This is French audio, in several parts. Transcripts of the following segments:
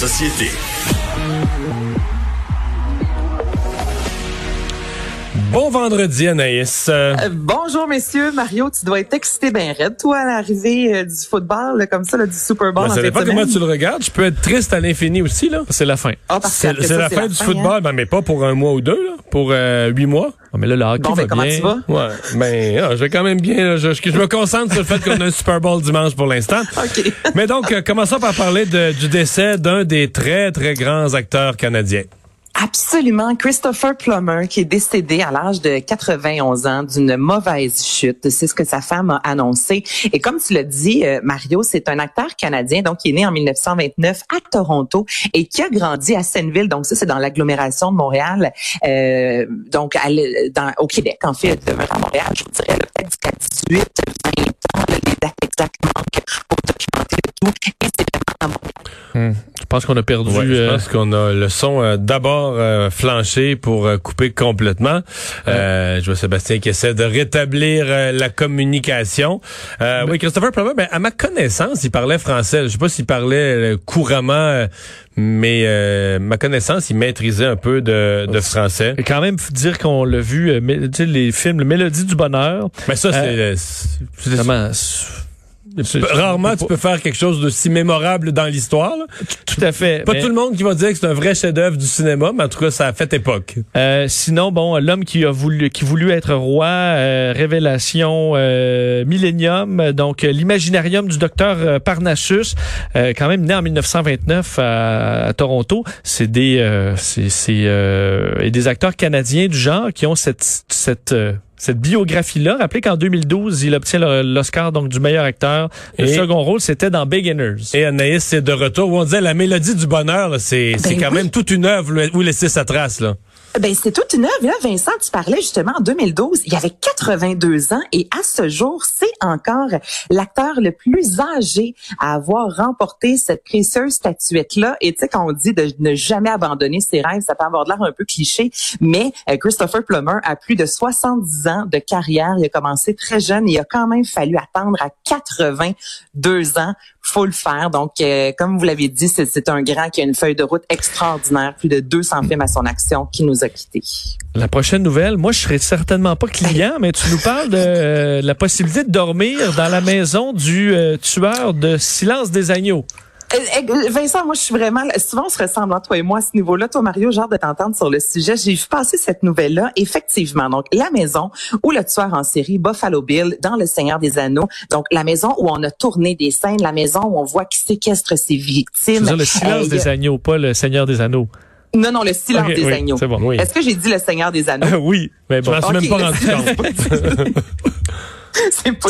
Société. Bon vendredi, Anaïs. Euh, bonjour, messieurs. Mario, tu dois être excité ben raide, toi, à l'arrivée euh, du football, là, comme ça, là, du Super Bowl. ben, en ça dépend comment tu le regardes. Je peux être triste à l'infini aussi, là. C'est la fin. Ah, parce C'est ça, la fin du hein. football, ben, mais pas pour un mois ou deux, là. Pour euh, huit mois. Ah, mais là, le hockey Bon, va ben, comment bien. tu vas? Ouais. Ben, ah, je vais quand même bien. là. Je, je- je me concentre sur le fait qu'on a un Super Bowl dimanche pour l'instant. OK. Mais donc, euh, commençons par parler de- du décès d'un des très, très grands acteurs canadiens. Absolument. Christopher Plummer, qui est décédé à l'âge de 91 ans d'une mauvaise chute. C'est ce que sa femme a annoncé. Et comme tu l'as dit, euh, Mario, c'est un acteur canadien, donc qui est né en 1929 à Toronto et qui a grandi à Seineville. Donc ça, c'est dans l'agglomération de Montréal, euh, donc au Québec. En fait, demeurant à Montréal, je dirais peut-être jusqu'à 18, 20 ans, les dates exactes manquent pour documenter tout. Et c'est vraiment à Montréal. Hmm. Je pense qu'on a perdu. Ouais, je euh, pense qu'on a le son euh, d'abord euh, flanché pour euh, couper complètement. Euh, je vois Sébastien qui essaie de rétablir euh, la communication. Euh, oui, Christopher Plummer, ben, à ma connaissance, il parlait français. Je sais pas s'il parlait euh, couramment, euh, mais euh, ma connaissance, il maîtrisait un peu de, de français. Et quand même, faut dire qu'on l'a vu, euh, mais, tu sais, les films, le Mélodie du bonheur. Mais ça, c'est... Euh, Rarement, tu peux faire quelque chose de si mémorable dans l'histoire. Tout à fait. Pas Mais, tout le monde qui va dire que c'est un vrai chef-d'œuvre du cinéma, mais en tout cas, ça a fait époque. euh, sinon, bon, l'homme qui a voulu, qui voulut être roi, euh, révélation, euh, millénium, donc euh, l'imaginarium du docteur euh, Parnassus, euh, quand même né en 1929 à, à Toronto. C'est des, euh, c'est, c'est, euh, et des acteurs canadiens du genre qui ont cette, cette euh, cette biographie-là, rappelez qu'en 2012, il obtient l'Oscar donc du meilleur acteur. Le Et- second rôle, c'était dans Beginners. Et Anaïs, c'est de retour. Où on disait la mélodie du bonheur, là, c'est c'est quand oui. même toute une œuvre où laisser sa trace. Là. Ben, c'est toute une œuvre. Là, Vincent, tu parlais justement en 2012. Il avait 82 ans et à ce jour, c'est encore l'acteur le plus âgé à avoir remporté cette précieuse statuette-là. Et tu sais, quand on dit de ne jamais abandonner ses rêves, ça peut avoir l'air un peu cliché, mais euh, Christopher Plummer a plus de 70 ans de carrière. Il a commencé très jeune il a quand même fallu attendre à 82 ans faut le faire. Donc, euh, comme vous l'avez dit, c'est un grand qui a une feuille de route extraordinaire, plus de 200 films à son action, qui nous a quittés. La prochaine nouvelle, moi, je serai certainement pas client, mais tu nous parles de euh, la possibilité de dormir dans la maison du euh, tueur de Silence des agneaux. Euh, euh, Vincent, moi, je suis vraiment... Souvent, on se ressemble, toi et moi, à ce niveau-là. Toi, Mario, j'ai hâte de t'entendre sur le sujet. J'ai vu passer cette nouvelle-là. Effectivement, donc, la maison où le tueur en série, Buffalo Bill, dans Le Seigneur des Anneaux, donc la maison où on a tourné des scènes, la maison où on voit qu'il séquestre ses Je victimes. dire le Silence des agneaux, pas le Seigneur des anneaux. Non, non, le silence des oui, agneaux. c'est bon. Oui. Est-ce que j'ai dit Le Seigneur des Anneaux? oui, mais Je bon. m'en suis même pas rendu compte.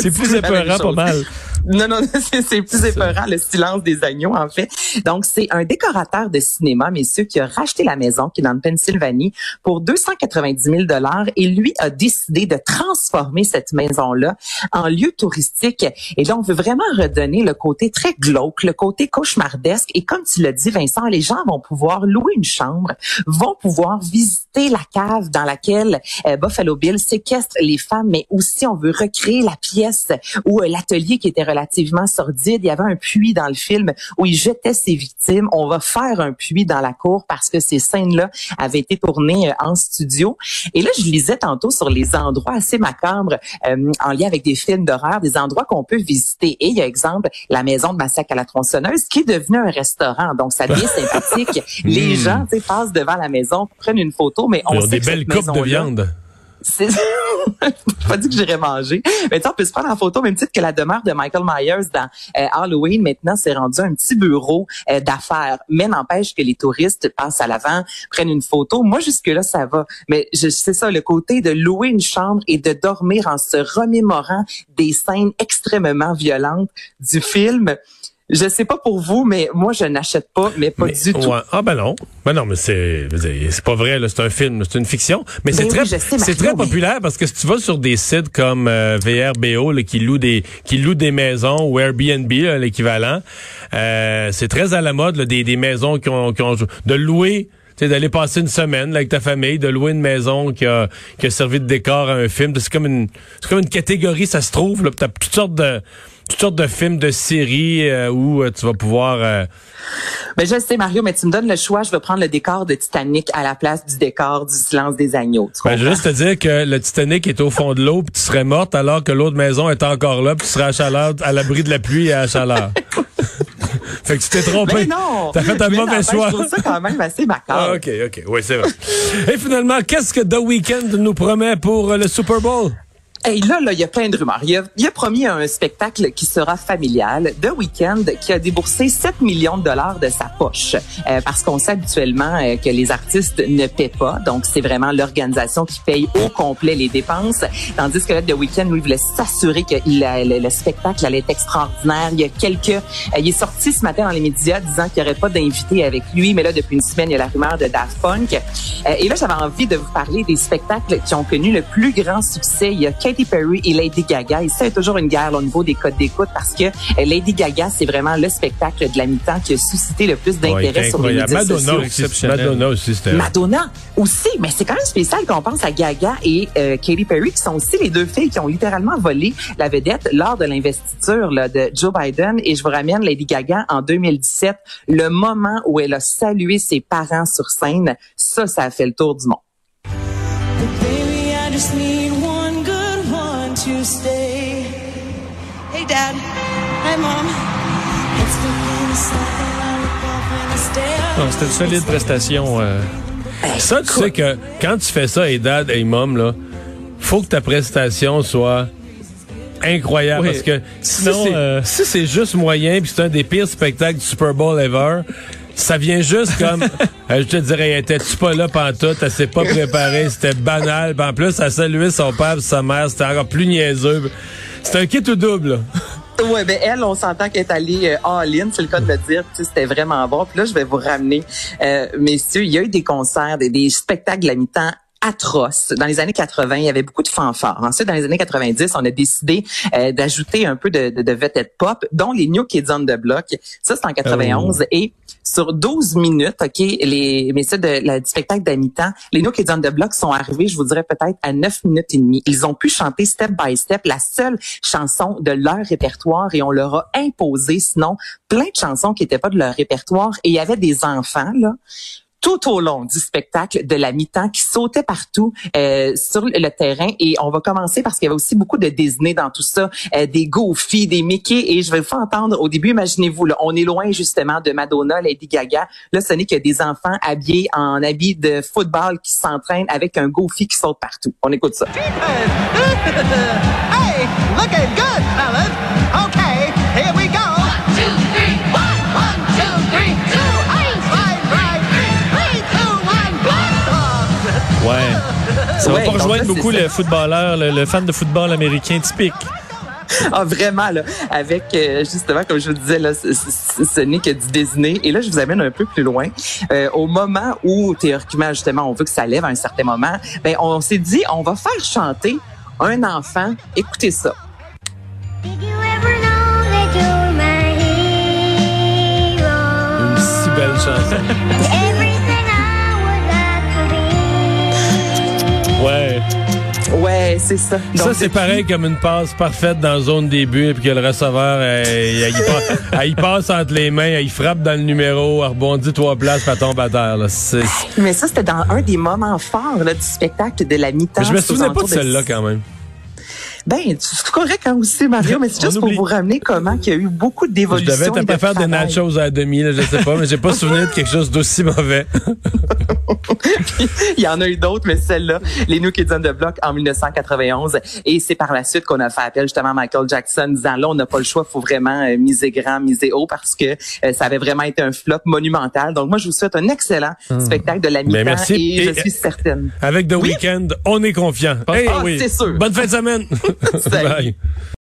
C'est plus épeurant, pas mal. Non, non, c'est plus épeurant, le silence des agneaux, en fait. Donc, c'est un décorateur de cinéma, messieurs, qui a racheté la maison, qui est dans le Pennsylvanie, pour 290 000 et lui a décidé de transformer cette maison-là en lieu touristique. Et là, on veut vraiment redonner le côté très glauque, le côté cauchemardesque. Et comme tu l'as dit, Vincent, les gens vont pouvoir louer une chambre, vont pouvoir visiter la cave dans laquelle euh, Buffalo Bill séquestre les femmes, mais aussi on veut recréer la pièce ou euh, l'atelier qui était relativement sordide. Il y avait un puits dans le film où il jetait ses victimes. On va faire un puits dans la cour parce que ces scènes-là avaient été tournées euh, en studio. Et là, je lisais tantôt sur les endroits assez macabres euh, en lien avec des films d'horreur, des endroits qu'on peut visiter. Et il y a exemple la maison de Massacre à la tronçonneuse qui est devenue un restaurant. Donc, ça devient sympathique. Les Mm. gens tu sais, passent devant la maison, prennent une photo, mais on sait des que belles cette coupes de viande. C'est pas dit que j'irais manger. Mais tu on peut se prendre en photo, même titre que la demeure de Michael Myers dans euh, Halloween, maintenant, c'est rendu un petit bureau euh, d'affaires. Mais n'empêche que les touristes passent à l'avant, prennent une photo. Moi, jusque-là, ça va. Mais c'est ça, le côté de louer une chambre et de dormir en se remémorant des scènes extrêmement violentes du film. Je sais pas pour vous, mais moi, je n'achète pas, mais pas Mais- du tout. Ah ben non. Ben non, mais c'est c'est pas vrai, là, c'est un film, c'est une fiction. Mais c'est Ben oui, très c'est très mais- populaire parce que si tu vas sur des sites comme euh, VRBO là, qui louent des qui louent des maisons ou Airbnb l'équivalent, euh, c'est très à la mode là, des, des maisons qui ont, qui ont de louer tu sais, d'aller passer une semaine là, avec ta famille, de louer une maison qui a, qui a servi de décor à un film. C'est comme une c'est comme une catégorie, ça se trouve. Là, t'as toutes sortes de toutes sortes de films, de séries euh, où euh, tu vas pouvoir euh, Ben, je sais, Mario, mais tu me donnes le choix. Je vais prendre le décor de Titanic à la place du décor du silence des agneaux. Tu Ben, je veux juste te dire que le Titanic est au fond de l'eau, puis tu serais morte alors que l'autre maison est encore là, puis tu serais à chaleur, à l'abri de la pluie et à la chaleur. fait que tu t'es trompé. Mais non! T'as fait un mauvais n'empêche, choix. Je trouve ça quand même assez macabre. Ah, ok, ok, oui, c'est vrai. et finalement, qu'est-ce que The Weeknd nous promet pour euh, le Super Bowl? Et là, là, il y a plein de rumeurs. Il a, il a promis un spectacle qui sera familial. The Weeknd, qui a déboursé 7 millions de dollars de sa poche. Euh, parce qu'on sait habituellement euh, que les artistes ne paient pas. Donc, c'est vraiment l'organisation qui paye au complet les dépenses. Tandis que là, The Weeknd, lui, voulait s'assurer que il le, le spectacle allait être extraordinaire. Il y a quelques... euh, il est sorti ce matin dans les médias disant qu'il n'y aurait pas d'invité avec lui. Mais là, depuis une semaine, il y a la rumeur de Daft Punk. Euh, et là, j'avais envie de vous parler des spectacles qui ont connu le plus grand succès. Il Katy Perry et Lady Gaga. Et ça, il y a toujours une guerre là, au niveau des codes d'écoute parce que euh, Lady Gaga, c'est vraiment le spectacle de la mi-temps qui a suscité le plus d'intérêt c'est sur les médias Madonna sociaux. aussi, exceptionnel. Madonna aussi, c'était... Madonna aussi, mais c'est quand même spécial qu'on pense à Gaga et euh, Katy Perry, qui sont aussi les deux filles qui ont littéralement volé la vedette lors de l'investiture là, de Joe Biden. Et je vous ramène Lady Gaga en 2017, le moment où elle a salué ses parents sur scène. Ça, ça a fait le tour du monde. Baby, I just need Dad. Hi, Mom. C'était une solide prestation. euh. Ça, tu sais que quand tu fais ça, et dad, et mom, là, faut que ta prestation soit incroyable. Oui. Parce que si Sinon, c'est euh, si c'est juste moyen, puis c'est un des pires spectacles du Super Bowl ever, ça vient juste comme, euh, je te dirais, étais-tu pas là pantoute, elle s'est pas préparée, c'était banal. En plus, elle saluait son père et sa mère, c'était encore plus niaiseux. C'est un kit ou double. Ouais, ben elle, on s'entend qu'elle est allée euh, all-in, c'est le cas de le dire. C'était vraiment bon. Puis là, je vais vous ramener, euh, messieurs, il y a eu des concerts, des, des spectacles à mi-temps atroces. Dans les années 80, il y avait beaucoup de fanfares. Ensuite, dans les années 90, on a décidé euh, d'ajouter un peu de, de, de vedettes pop, dont les New Kids on the Block. Ça, c'est en 91. Et sur 12 minutes, OK, les messieurs de, la, du spectacle d'à mi-temps, les New Kids on the Block sont arrivés, je vous dirais peut-être à 9 minutes et demie. Ils ont pu chanter step by step la seule chanson de leur répertoire et on leur a imposé sinon plein de chansons qui n'étaient pas de leur répertoire et il y avait des enfants là tout au long du spectacle de la mi-temps qui sautaient partout euh, sur le terrain et on va commencer parce qu'il y avait aussi beaucoup de Disney dans tout ça, euh, des Goofy, des Mickey et je vais vous faire entendre au début, imaginez-vous, là, on est loin justement de Madonna, Lady Gaga. Là, ce n'est que des enfants habillés en habits de football qui s'entraînent avec un Goofy qui saute partout. On écoute ça. Hey, looking good, fellas. C'est beaucoup le footballeur, le, le fan de football américain typique. Ah, vraiment, là, avec, euh, justement, comme je vous disais, là, ce, ce- ce n'est que du Disney. Et là, je vous amène un peu plus loin. Euh, au moment où, théoriquement, justement, on veut que ça lève à un certain moment, ben, on s'est dit, on va faire chanter un enfant. Écoutez ça. Did you ever know that you're my hero? Une si belle chanson. Ouais, c'est ça. Ça, c'est pareil comme une passe parfaite dans la zone début, puis que le receveur, euh, il, passe, elle, il passe entre les mains, elle, il frappe dans le numéro, elle rebondit trois places, elle tombe à terre. Là. Mais ça, c'était dans un des moments forts là, du spectacle de la mi-temps. Je me souvenais pas de celle-là quand même. Ben, c'est correct hein, aussi, Mario, mais c'est juste pour vous ramener comment il y a eu beaucoup Je d'évolutions. devais et être de pas faire des nachos à la demi, là, je sais pas, mais j'ai pas souvenir de quelque chose d'aussi mauvais. Il y en a eu d'autres, mais celle-là, les New Kids on the Block en 1991. Et c'est par la suite qu'on a fait appel justement à Michael Jackson, disant là, on n'a pas le choix, faut vraiment euh, miser grand, miser haut, parce que euh, ça avait vraiment été un flop monumental. Donc moi, je vous souhaite un excellent spectacle de la mi-temps Ben, merci. et je suis certaine. Avec The Weeknd, on est confiant. Hey, Ah, c'est sûr. Bonne fin de semaine. vai.